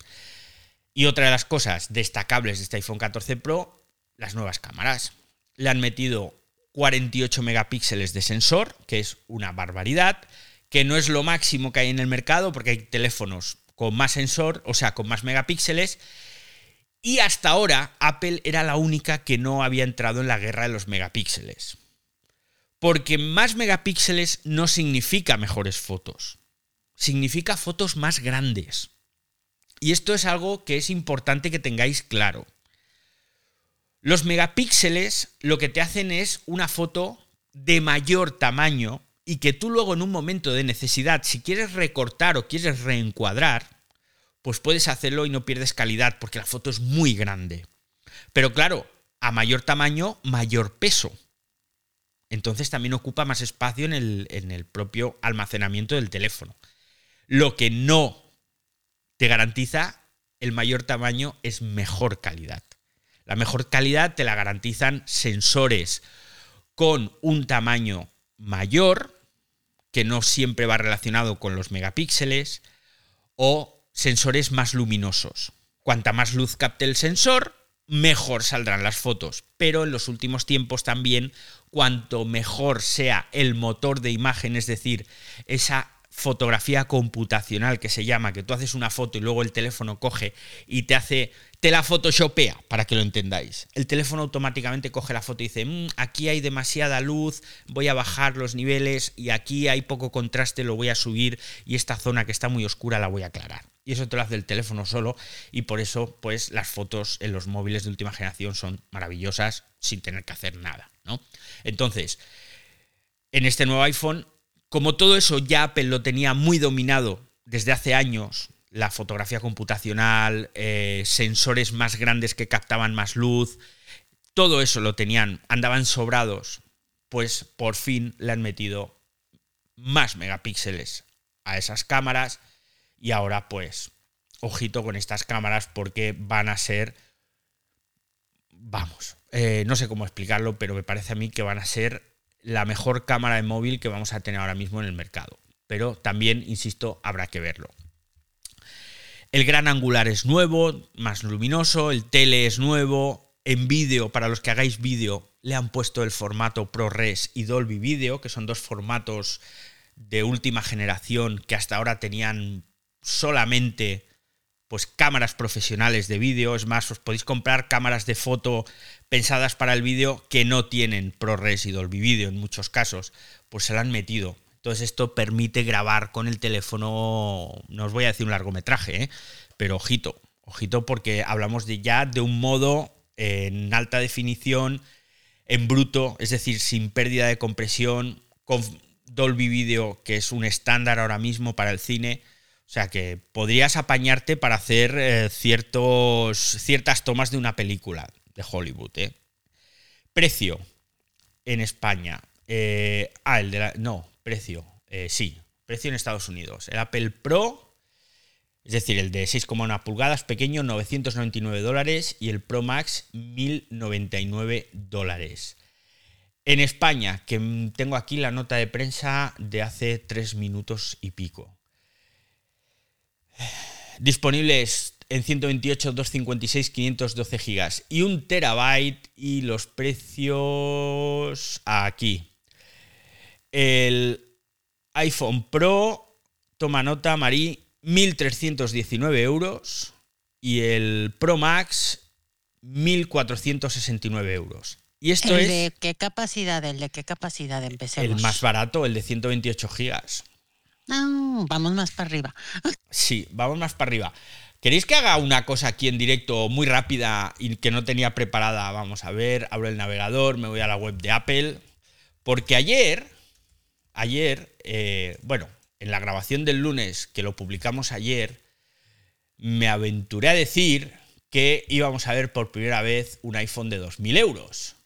Y otra de las cosas destacables de este iPhone 14 Pro, las nuevas cámaras. Le han metido 48 megapíxeles de sensor, que es una barbaridad que no es lo máximo que hay en el mercado, porque hay teléfonos con más sensor, o sea, con más megapíxeles. Y hasta ahora Apple era la única que no había entrado en la guerra de los megapíxeles. Porque más megapíxeles no significa mejores fotos, significa fotos más grandes. Y esto es algo que es importante que tengáis claro. Los megapíxeles lo que te hacen es una foto de mayor tamaño y que tú luego en un momento de necesidad, si quieres recortar o quieres reencuadrar, pues puedes hacerlo y no pierdes calidad porque la foto es muy grande. Pero claro, a mayor tamaño, mayor peso. Entonces también ocupa más espacio en el, en el propio almacenamiento del teléfono. Lo que no te garantiza el mayor tamaño es mejor calidad. La mejor calidad te la garantizan sensores con un tamaño mayor, que no siempre va relacionado con los megapíxeles, o sensores más luminosos. Cuanta más luz capte el sensor, mejor saldrán las fotos. Pero en los últimos tiempos también, cuanto mejor sea el motor de imagen, es decir, esa fotografía computacional que se llama, que tú haces una foto y luego el teléfono coge y te hace, te la photoshopea, para que lo entendáis. El teléfono automáticamente coge la foto y dice, mm, aquí hay demasiada luz, voy a bajar los niveles y aquí hay poco contraste, lo voy a subir y esta zona que está muy oscura la voy a aclarar. Y eso te lo hace el teléfono solo y por eso pues las fotos en los móviles de última generación son maravillosas sin tener que hacer nada, ¿no? Entonces, en este nuevo iPhone como todo eso ya Apple lo tenía muy dominado desde hace años la fotografía computacional, eh, sensores más grandes que captaban más luz, todo eso lo tenían, andaban sobrados, pues por fin le han metido más megapíxeles a esas cámaras y ahora pues ojito con estas cámaras porque van a ser, vamos, eh, no sé cómo explicarlo, pero me parece a mí que van a ser la mejor cámara de móvil que vamos a tener ahora mismo en el mercado. Pero también, insisto, habrá que verlo. El gran angular es nuevo, más luminoso, el tele es nuevo, en vídeo, para los que hagáis vídeo, le han puesto el formato ProRes y Dolby Video, que son dos formatos de última generación que hasta ahora tenían solamente pues cámaras profesionales de vídeo, es más, os podéis comprar cámaras de foto pensadas para el vídeo que no tienen ProRes y Dolby Video en muchos casos, pues se la han metido. Entonces esto permite grabar con el teléfono, no os voy a decir un largometraje, ¿eh? pero ojito, ojito porque hablamos de ya de un modo en alta definición, en bruto, es decir, sin pérdida de compresión, con Dolby Video, que es un estándar ahora mismo para el cine. O sea que podrías apañarte para hacer eh, ciertos, ciertas tomas de una película de Hollywood. ¿eh? Precio en España. Eh, ah, el de la. No, precio. sí, precio en Estados Unidos. El Apple Pro, es decir, el de 6,1 pulgadas, pequeño, 999 dólares. Y el Pro Max, 1099 dólares. En España, que tengo aquí la nota de prensa de hace tres minutos y pico. Disponibles en 128, 256, 512 gigas y un terabyte y los precios aquí. El iPhone Pro, toma nota, Marí, 1.319 euros y el Pro Max, 1.469 euros. Y esto ¿El es de qué capacidad? ¿El de qué capacidad empecemos? el más barato, el de 128 gigas. No, vamos más para arriba. Sí, vamos más para arriba. ¿Queréis que haga una cosa aquí en directo muy rápida y que no tenía preparada? Vamos a ver, abro el navegador, me voy a la web de Apple. Porque ayer, ayer, eh, bueno, en la grabación del lunes, que lo publicamos ayer, me aventuré a decir que íbamos a ver por primera vez un iPhone de 2.000 euros.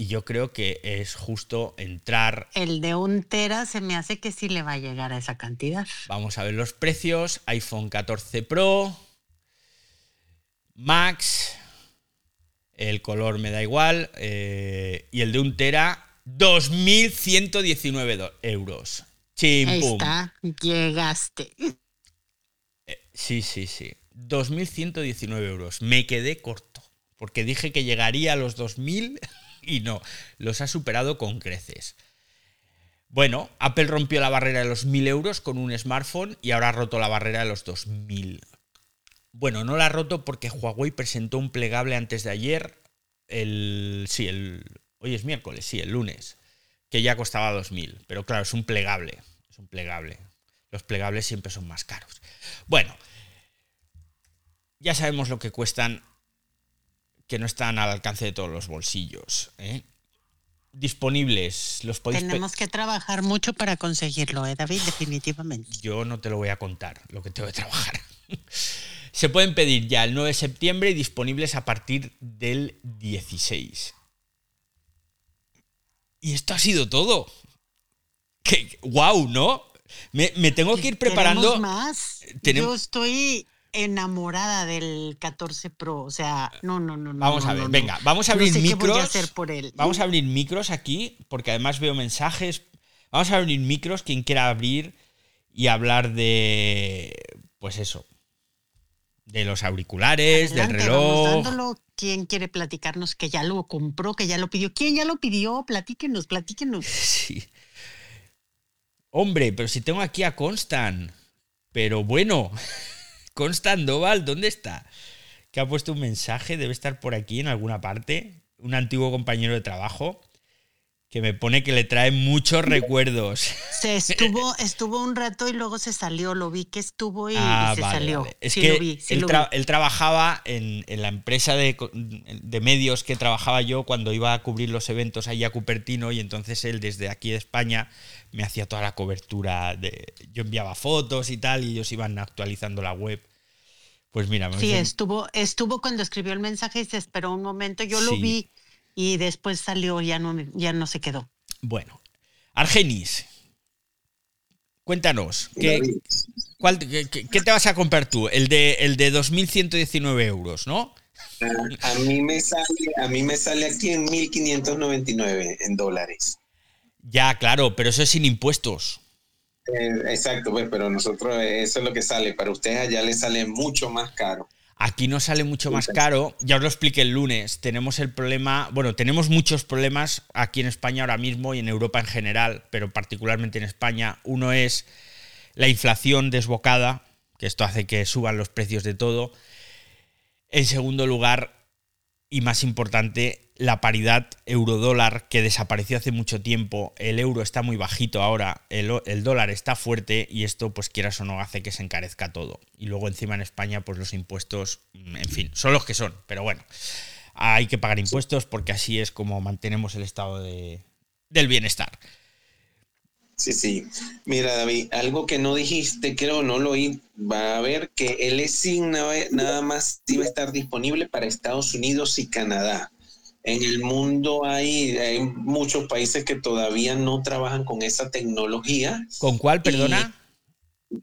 Y yo creo que es justo entrar. El de un tera se me hace que sí le va a llegar a esa cantidad. Vamos a ver los precios. iPhone 14 Pro, Max, el color me da igual. eh, y el de un tera, 2.119 do- euros. Chim, Ahí está, llegaste. Sí, sí, sí. 2.119 euros. Me quedé corto. Porque dije que llegaría a los 2.000 y no. Los ha superado con creces. Bueno, Apple rompió la barrera de los 1.000 euros con un smartphone y ahora ha roto la barrera de los 2.000. Bueno, no la ha roto porque Huawei presentó un plegable antes de ayer. El. Sí, el. Hoy es miércoles, sí, el lunes. Que ya costaba 2.000. Pero claro, es un plegable. Es un plegable. Los plegables siempre son más caros. Bueno, ya sabemos lo que cuestan, que no están al alcance de todos los bolsillos. ¿eh? Disponibles, los podéis Tenemos que trabajar mucho para conseguirlo, ¿eh, David? Definitivamente. Yo no te lo voy a contar, lo que tengo que trabajar. Se pueden pedir ya el 9 de septiembre y disponibles a partir del 16. Y esto ha sido todo. Que, wow, ¿no? Me, me tengo que ir preparando. ¿Queremos más? Yo estoy enamorada del 14 Pro. O sea, no, no, no. no, Vamos no, a ver, no, venga, vamos a No abrir qué micros. voy a hacer por él. Vamos a abrir micros aquí, porque además veo mensajes. Vamos a abrir micros, quien quiera abrir y hablar de. Pues eso. De los auriculares, Adelante, del reloj. ¿Quién quiere platicarnos que ya lo compró, que ya lo pidió? ¿Quién ya lo pidió? Platíquenos, platíquenos. Sí. Hombre, pero si tengo aquí a Constant. Pero bueno, Constant Doval, ¿dónde está? Que ha puesto un mensaje, debe estar por aquí en alguna parte. Un antiguo compañero de trabajo. Que me pone que le trae muchos recuerdos. Se estuvo, estuvo un rato y luego se salió. Lo vi que estuvo y, Ah, se vale, salió. vale. Es Sí que lo vi, sí él, lo tra- vi. él trabajaba en, en la empresa de, de medios que trabajaba yo cuando iba a cubrir los eventos ahí a Cupertino y entonces él desde aquí de España me hacía toda la cobertura. De, yo enviaba fotos y tal y ellos iban actualizando la web. Pues mira, me Sí, estuvo, estuvo cuando escribió el mensaje y se esperó un momento. Yo lo vi y después salió, ya no, ya no se quedó. Bueno, Argenis, cuéntanos, ¿qué, cuál- qué- qué- qué te vas a comprar tú? El de, el de 2.119 euros, ¿no? A, a mí me sale, a mí me sale aquí en 1599 en dólares. Ya, claro, pero eso es sin impuestos. Eh, exacto, pues, pero nosotros eso es lo que sale. Para ustedes allá les sale mucho más caro. Aquí nos sale mucho más caro. Ya os lo expliqué el lunes. Tenemos el problema, bueno, tenemos muchos problemas aquí en España ahora mismo y en Europa en general, pero particularmente en España. Uno es la inflación desbocada, que esto hace que suban los precios de todo. En segundo lugar, y más importante, la paridad euro-dólar que desapareció hace mucho tiempo. El euro está muy bajito ahora, el, el dólar está fuerte y esto, pues quieras o no, hace que se encarezca todo. Y luego encima en España, pues los impuestos, mm, en fin, son los que son, pero bueno, hay que pagar impuestos porque así es como mantenemos el estado de- del bienestar. Sí, sí. Mira, David, algo que no dijiste, creo, no lo oí, va a ver que el eSIM nada, nada más iba a estar disponible para Estados Unidos y Canadá. En el mundo hay, hay muchos países que todavía no trabajan con esa tecnología, ¿Con cuál, perdona?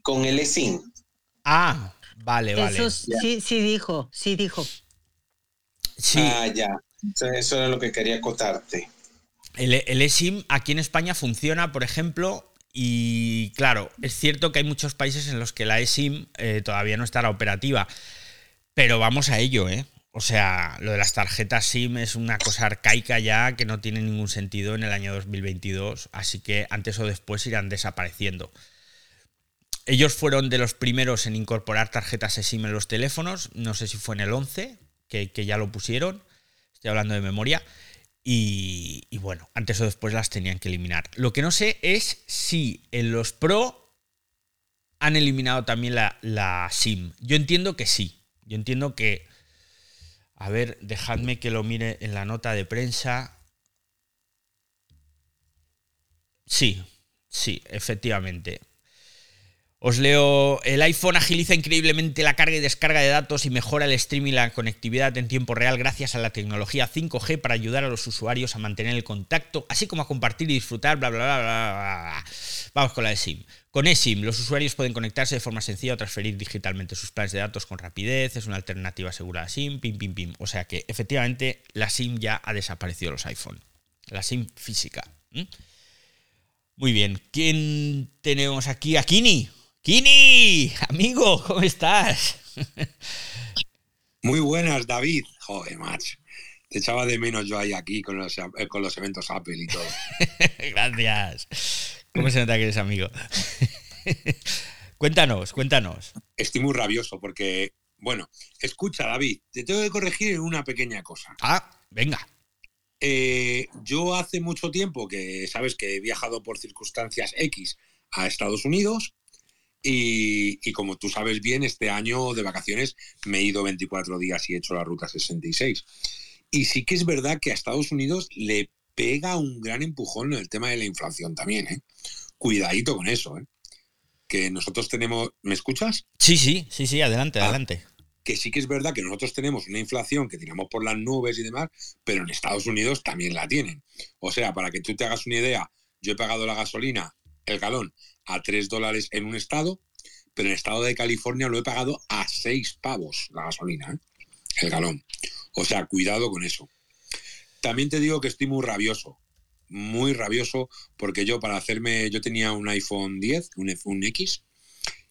con el eSIM. Ah, vale, vale. Eso sí, sí dijo, sí dijo. Sí, Ah, ya. Eso, eso era lo que quería acotarte. El, el eSIM aquí en España funciona, por ejemplo, y claro, es cierto que hay muchos países en los que la eSIM eh, todavía no estará operativa, pero vamos a ello, ¿eh? O sea, lo de las tarjetas SIM es una cosa arcaica ya que no tiene ningún sentido en el año 2022, así que antes o después irán desapareciendo. Ellos fueron de los primeros en incorporar tarjetas eSIM en los teléfonos, no sé si fue en el 11, que, que ya lo pusieron, estoy hablando de memoria, y, y bueno, antes o después las tenían que eliminar. Lo que no sé es si en los Pro han eliminado también la, la SIM. Yo entiendo que sí. Yo entiendo que... A ver, dejadme que lo mire en la nota de prensa. Sí, sí, efectivamente. Os leo, el iPhone agiliza increíblemente la carga y descarga de datos y mejora el streaming y la conectividad en tiempo real gracias a la tecnología 5G para ayudar a los usuarios a mantener el contacto, así como a compartir y disfrutar, bla, bla, bla, bla, bla. Vamos con la eSIM. Con eSIM, los usuarios pueden conectarse de forma sencilla o transferir digitalmente sus planes de datos con rapidez, es una alternativa segura a SIM, pim, pim, pim. O sea que efectivamente la SIM ya ha desaparecido de los iPhone. La SIM física. Muy bien, ¿quién tenemos aquí? A Kini. Amigo, ¿cómo estás? Muy buenas, David. Joder, macho. Te echaba de menos yo ahí aquí con los, eh, con los eventos Apple y todo. Gracias. ¿Cómo se nota que eres amigo? cuéntanos, cuéntanos. Estoy muy rabioso porque, bueno, escucha, David, te tengo que corregir en una pequeña cosa. Ah, venga. Eh, yo hace mucho tiempo que sabes que he viajado por circunstancias X a Estados Unidos y, y como tú sabes bien, este año de vacaciones me he ido 24 días y he hecho la ruta 66. Y sí que es verdad que a Estados Unidos le pega un gran empujón en el tema de la inflación también, ¿eh? Cuidadito con eso, ¿eh? Que nosotros tenemos... ¿Me escuchas? Sí, sí, sí, sí, adelante, Ah. adelante. que sí que es verdad que nosotros tenemos una inflación que tiramos por las nubes y demás, pero en Estados Unidos también la tienen. O sea, para que tú te hagas una idea, yo he pagado la gasolina, el galón, a 3 dólares en un estado, pero en el estado de California lo he pagado a 6 pavos la gasolina, ¿eh? el galón. O sea, cuidado con eso. También te digo que estoy muy rabioso, muy rabioso, porque yo para hacerme, yo tenía un iPhone 10, un iPhone X,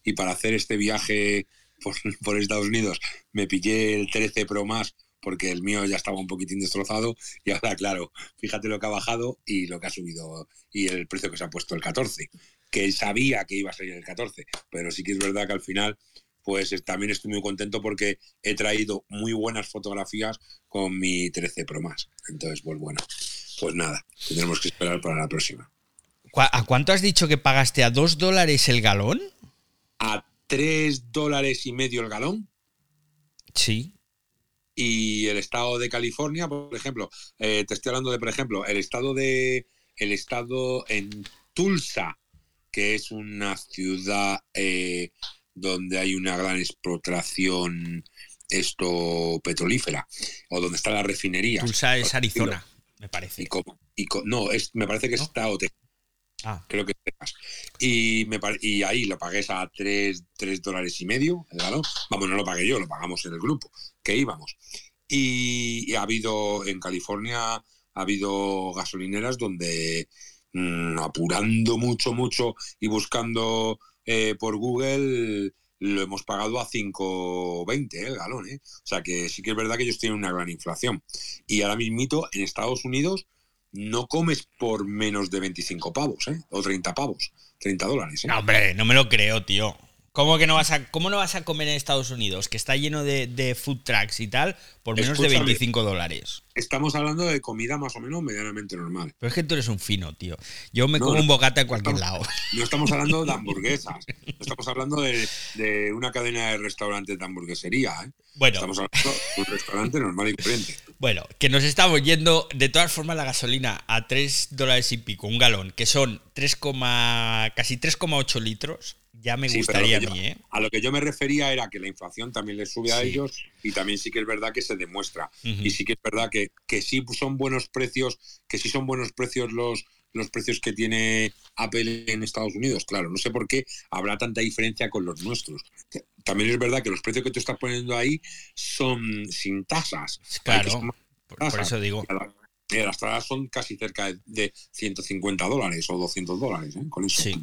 y para hacer este viaje por, por Estados Unidos me pillé el 13 Pro más porque el mío ya estaba un poquitín destrozado y ahora claro, fíjate lo que ha bajado y lo que ha subido y el precio que se ha puesto el 14, que sabía que iba a salir el 14, pero sí que es verdad que al final pues es- también estoy muy contento porque he traído muy buenas fotografías con mi 13 Pro más. Entonces, pues bueno, Pues nada, tendremos que esperar para la próxima. ¿A cuánto has dicho que pagaste? ¿A dos dólares el galón? A tres dólares y medio el galón. Sí. Y el estado de California, por ejemplo, eh, te estoy hablando de, por ejemplo, el estado de. El estado en Tulsa, que es una ciudad eh, donde hay una gran explotación esto petrolífera, o donde está la refinería. Tulsa es Arizona, me parece. Y, no, es, me parece que es Estado Ah. Creo que Y, me, y ahí lo pagué a 3, dólares y medio el galón. Vamos, no lo pagué yo, lo pagamos en el grupo, que íbamos. Y, ha habido en California, ha habido gasolineras donde mm, apurando mucho, mucho y buscando eh, por Google lo hemos pagado a 5,20 eh, el galón. ¿eh? O sea que sí que es verdad que ellos tienen una gran inflación. Y ahora mismito en Estados Unidos no comes por menos de 25 pavos, ¿eh? O 30 pavos, 30 dólares. ¿eh? No, hombre, no me lo creo, tío. ¿Cómo que no vas a, cómo no vas a comer en Estados Unidos, que está lleno de, food trucks y tal, por menos de 25 dólares? Estamos hablando de comida más o menos medianamente normal. Pero es que tú eres un fino, tío. Yo me como un bocata en cualquier lado. No estamos hablando de hamburguesas. No estamos hablando de, una cadena de restaurantes de hamburguesería. ¿eh? Bueno. Estamos hablando de un restaurante normal y corriente. Bueno, que nos estamos yendo, de todas formas, la gasolina a 3 dólares y pico, un galón, que son 3, casi 3,8 litros ya me gustaría a mí, ¿eh? A lo que yo me refería era que la inflación también le sube a ellos y también sí que es verdad que se demuestra. Y sí que es verdad que, que sí son buenos precios, que sí son buenos precios los, los precios que tiene Apple en Estados Unidos. Claro, no sé por qué habrá tanta diferencia con los nuestros. También es verdad que los precios que tú estás poniendo ahí son sin tasas. Claro, por, eso digo. Las tasas son casi cerca de 150 dólares o 200 dólares, ¿eh? con eso. Sí,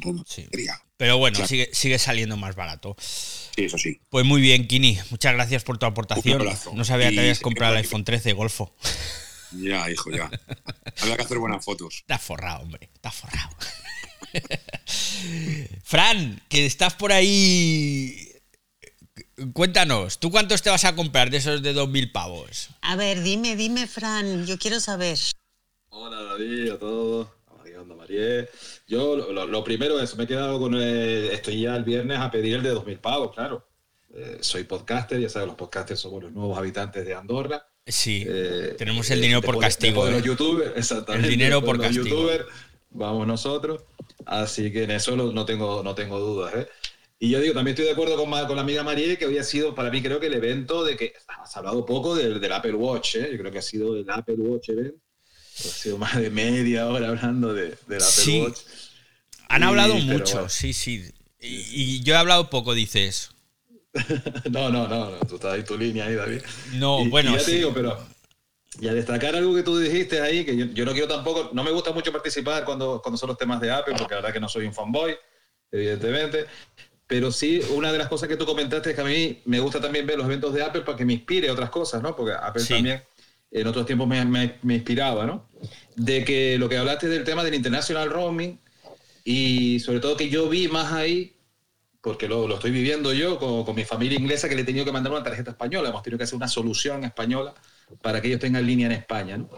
Pero bueno, sigue, sigue saliendo más barato. Sí, eso sí. Pues muy bien, Kini. Muchas gracias por tu aportación. No sabía que habías comprado el iPhone 13 Golfo. Ya, hijo, ya. Había que hacer buenas fotos. Está forrado, hombre. Está forrado. Fran, que estás por ahí Cuéntanos, ¿tú cuántos te vas a comprar de esos de 2.000 pavos? A ver, dime, dime, Fran, yo quiero saber. Hola, David, a todos. María. Yo, lo, primero es, me he quedado con. estoy ya el viernes a pedir el de 2.000 pavos, claro. Eh, soy podcaster, ya sabes, los podcasters somos los nuevos habitantes de Andorra. Sí, eh, tenemos el dinero por castigo. De los youtubers, exactamente. El dinero por castigo. YouTubers, vamos nosotros. Así que en eso no tengo, no tengo dudas, ¿eh? Y yo digo, también estoy de acuerdo con, con la amiga María, que hoy ha sido para mí creo que el evento de que has hablado poco del, del Apple Watch, ¿eh? yo creo que ha sido el Apple Watch event. Ha sido más de media hora hablando de, del Apple Watch. Han hablado mucho, sí, sí. Y, yo he hablado poco, dices. no, no, no, tú estás ahí tu línea ahí, David. No, bueno. ya te digo, pero. Y a destacar algo que tú dijiste ahí, que yo, yo, no quiero tampoco, no me gusta mucho participar cuando, cuando son los temas de Apple, porque la verdad que no soy un fanboy, evidentemente, pero sí, una de las cosas que tú comentaste es que a mí me gusta también ver los eventos de Apple para que me inspire otras cosas, ¿no? Porque Apple también en otros tiempos me, me, inspiraba, ¿no? De que lo que hablaste del tema del international roaming y sobre todo que yo vi más ahí, porque lo, lo estoy viviendo yo con, con, mi familia inglesa que le he tenido que mandar una tarjeta española, hemos tenido que hacer una solución española para que ellos tengan línea en España, ¿no?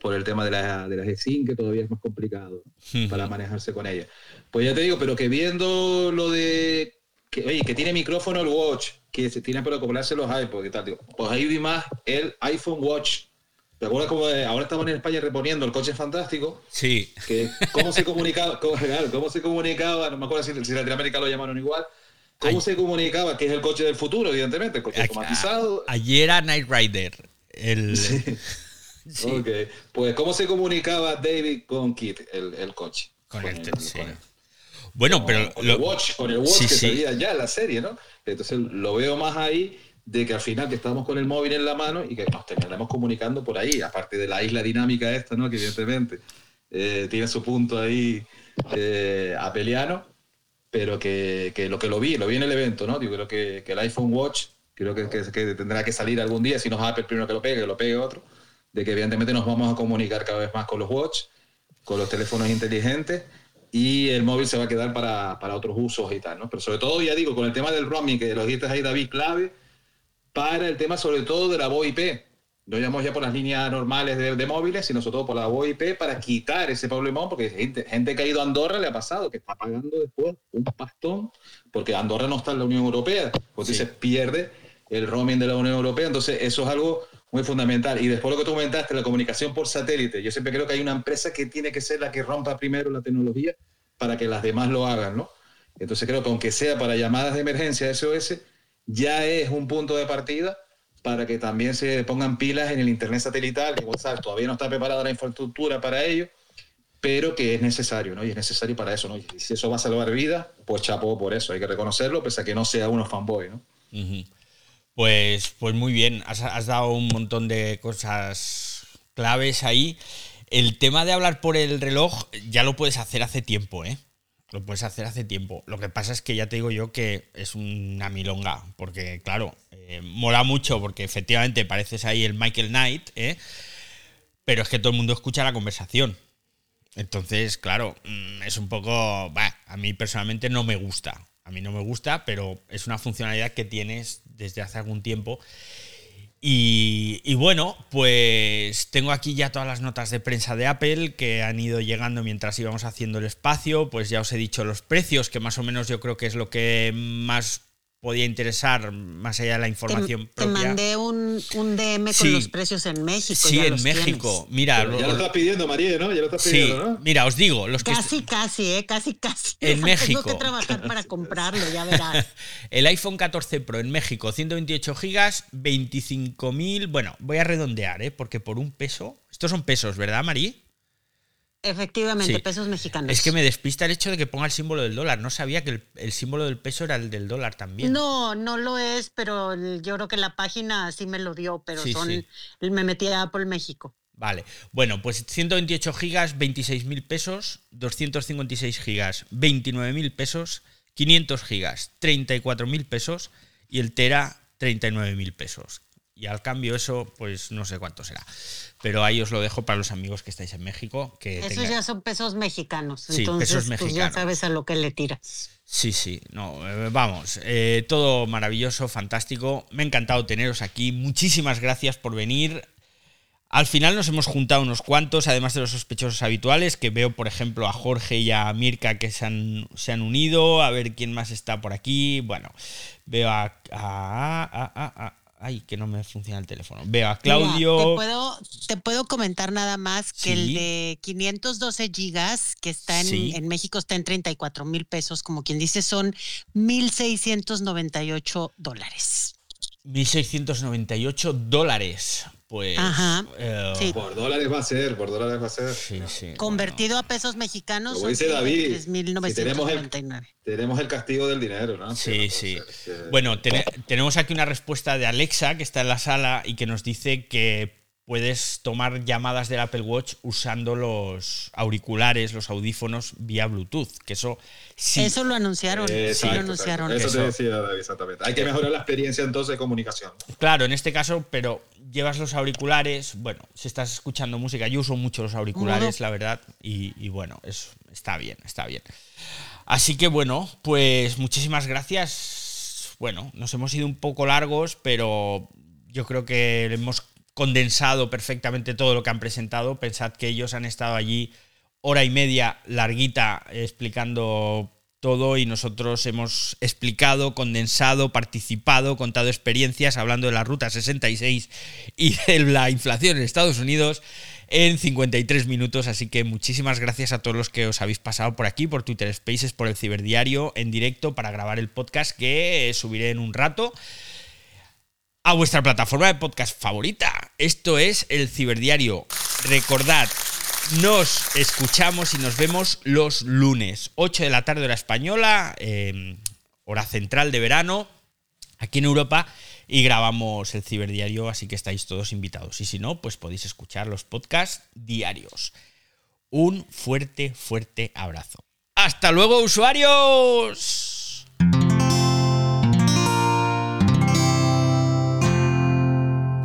Por el tema de la, de la G5, que todavía es más complicado para manejarse con ella. Pues ya te digo, pero que viendo lo de que, oye, que tiene micrófono el Watch, que se tiene para acoplarse los iPods y tal, digo, pues ahí vi más el iPhone Watch. ¿Te acuerdas cómo ahora estamos en España reponiendo el coche fantástico? Sí. Que cómo se comunicaba, cómo, cómo se comunicaba, no me acuerdo si, si en Latinoamérica lo llamaron igual, cómo se comunicaba, que es el coche del futuro, evidentemente, el coche automatizado. Ayer era Night Rider. El... Sí. Ok, pues cómo se comunicaba David con Kit, el, el coche. Con, el, bueno, pero. Con el Watch, con el watch que salía ya la serie, ¿no? Entonces lo veo más ahí de que al final que estamos con el móvil en la mano y que nos terminamos comunicando por ahí, aparte de la isla dinámica esta, ¿no? Que evidentemente eh, tiene su punto ahí eh, apeliano, pero que, que, lo que lo vi, lo vi en el evento, ¿no? Yo creo que, que el iPhone Watch, creo que, que, tendrá que salir algún día, si no es Apple primero que lo pegue, que lo pegue otro, de que evidentemente nos vamos a comunicar cada vez más con los Watch, con los teléfonos inteligentes y el móvil se va a quedar para, para, otros usos y tal, ¿no? Pero sobre todo, ya digo, con el tema del roaming, que lo dijiste ahí, David, clave para el tema sobre todo de la voz IP, no llamamos ya por las líneas normales de, móviles, sino sobre todo por la VoIP para quitar ese problemón, porque gente, gente que ha ido a Andorra le ha pasado que está pagando después un pastón, porque Andorra no está en la Unión Europea, pues se pierde el roaming de la Unión Europea, entonces eso es algo muy fundamental. Y después lo que tú comentaste, la comunicación por satélite, yo siempre creo que hay una empresa que tiene que ser la que rompa primero la tecnología para que las demás lo hagan, ¿no? Entonces creo que aunque sea para llamadas de emergencia SOS, ya es un punto de partida para que también se pongan pilas en el Internet satelital, que WhatsApp todavía no está preparada la infraestructura para ello, pero que es necesario, ¿no? Y es necesario para eso, ¿no? Y si eso va a salvar vidas, pues chapo por eso, hay que reconocerlo, pese a que no sea uno fanboy, ¿no? Pues, pues muy bien, has, dado un montón de cosas claves ahí. El tema de hablar por el reloj ya lo puedes hacer hace tiempo, ¿eh? Lo puedes hacer hace tiempo. Lo que pasa es que ya te digo yo que es una milonga, porque claro, eh, mola mucho porque efectivamente pareces ahí el Michael Knight, ¿eh? pero es que todo el mundo escucha la conversación. Entonces, claro, mm, es un poco... Bah, a mí personalmente no me gusta. A mí no me gusta, pero es una funcionalidad que tienes desde hace algún tiempo. Y, bueno, pues tengo aquí ya todas las notas de prensa de Apple que han ido llegando mientras íbamos haciendo el espacio. Pues ya os he dicho los precios, que más o menos yo creo que es lo que más podía interesar más allá de la información te, propia. Te mandé un, DM con los precios en México. Sí, en México. Mira, ya lo, estás pidiendo, María, ¿no? Ya lo estás pidiendo, ¿no? Mira, os digo, los que casi, casi, eh, casi, casi. En México. Tengo que trabajar para comprarlo, ya verás. El iPhone 14 Pro en México, 128 gigas, 25.000. Bueno, voy a redondear, ¿eh? Porque por un peso. Estos son pesos, ¿verdad, María? Efectivamente, pesos mexicanos. Es que me despista el hecho de que ponga el símbolo del dólar. No sabía que el, símbolo del peso era el del dólar también. No, no lo es, pero yo creo que la página sí me lo dio, pero son me metí a Apple México. Vale, bueno, pues 128 gigas, 26 mil pesos, 256 gigas, 29 mil pesos, 500 gigas, 34 mil pesos y el Tera, 39 mil pesos. Y al cambio eso, pues no sé cuánto será. Pero ahí os lo dejo para los amigos que estáis en México. Que Esos ya son pesos mexicanos. Sí, entonces, pesos mexicanos. Pues ya sabes a lo que le tiras. Sí, sí, no, eh, vamos, eh, todo maravilloso, fantástico. Me ha encantado teneros aquí. Muchísimas gracias por venir. Al final nos hemos juntado unos cuantos, además de los sospechosos habituales, que veo, por ejemplo, a Jorge y a Mirka que se han, se han unido. A ver quién más está por aquí. Bueno, veo a, a Ay, que no me funciona el teléfono. Veo a Claudio. te, puedo, te puedo comentar nada más que el de 512 gigas, que está en, México, está en 34 mil pesos, como quien dice, son 1.698 dólares. 1.698 dólares. Pues. Eh, por dólares va a ser, por dólares va a ser. Sí, sí. Convertido a pesos mexicanos. Como dice David, tenemos, el, tenemos el castigo del dinero, ¿no? Sí, sí. Bueno, tenemos aquí una respuesta de Alexa que está en la sala y que nos dice que puedes tomar llamadas del Apple Watch usando los auriculares, los audífonos vía Bluetooth, que eso sí. Eso lo anunciaron, sí lo anunciaron. Eso, te decía exactamente. Hay que mejorar la experiencia entonces de comunicación. Claro, en este caso, pero llevas los auriculares, bueno, si estás escuchando música, yo uso mucho los auriculares, la verdad, y, bueno, eso está bien, está bien. Así que bueno, pues muchísimas gracias. Bueno, nos hemos ido un poco largos, pero yo creo que hemos condensado perfectamente todo lo que han presentado. Pensad que ellos han estado allí hora y media larguita explicando todo y nosotros hemos explicado, condensado, participado, contado experiencias, hablando de la Ruta 66 y de la inflación en Estados Unidos en 53 minutos. Así que muchísimas gracias a todos los que os habéis pasado por aquí, por Twitter Spaces, por el Ciberdiario en directo para grabar el podcast que subiré en un rato a vuestra plataforma de podcast favorita. Esto es el Ciberdiario. Recordad, nos escuchamos y nos vemos los lunes, 8 de la tarde hora española, em, hora central de verano, aquí en Europa, y grabamos el Ciberdiario, así que estáis todos invitados. Y si no, pues podéis escuchar los podcasts diarios. Un fuerte, fuerte abrazo. ¡Hasta luego, usuarios!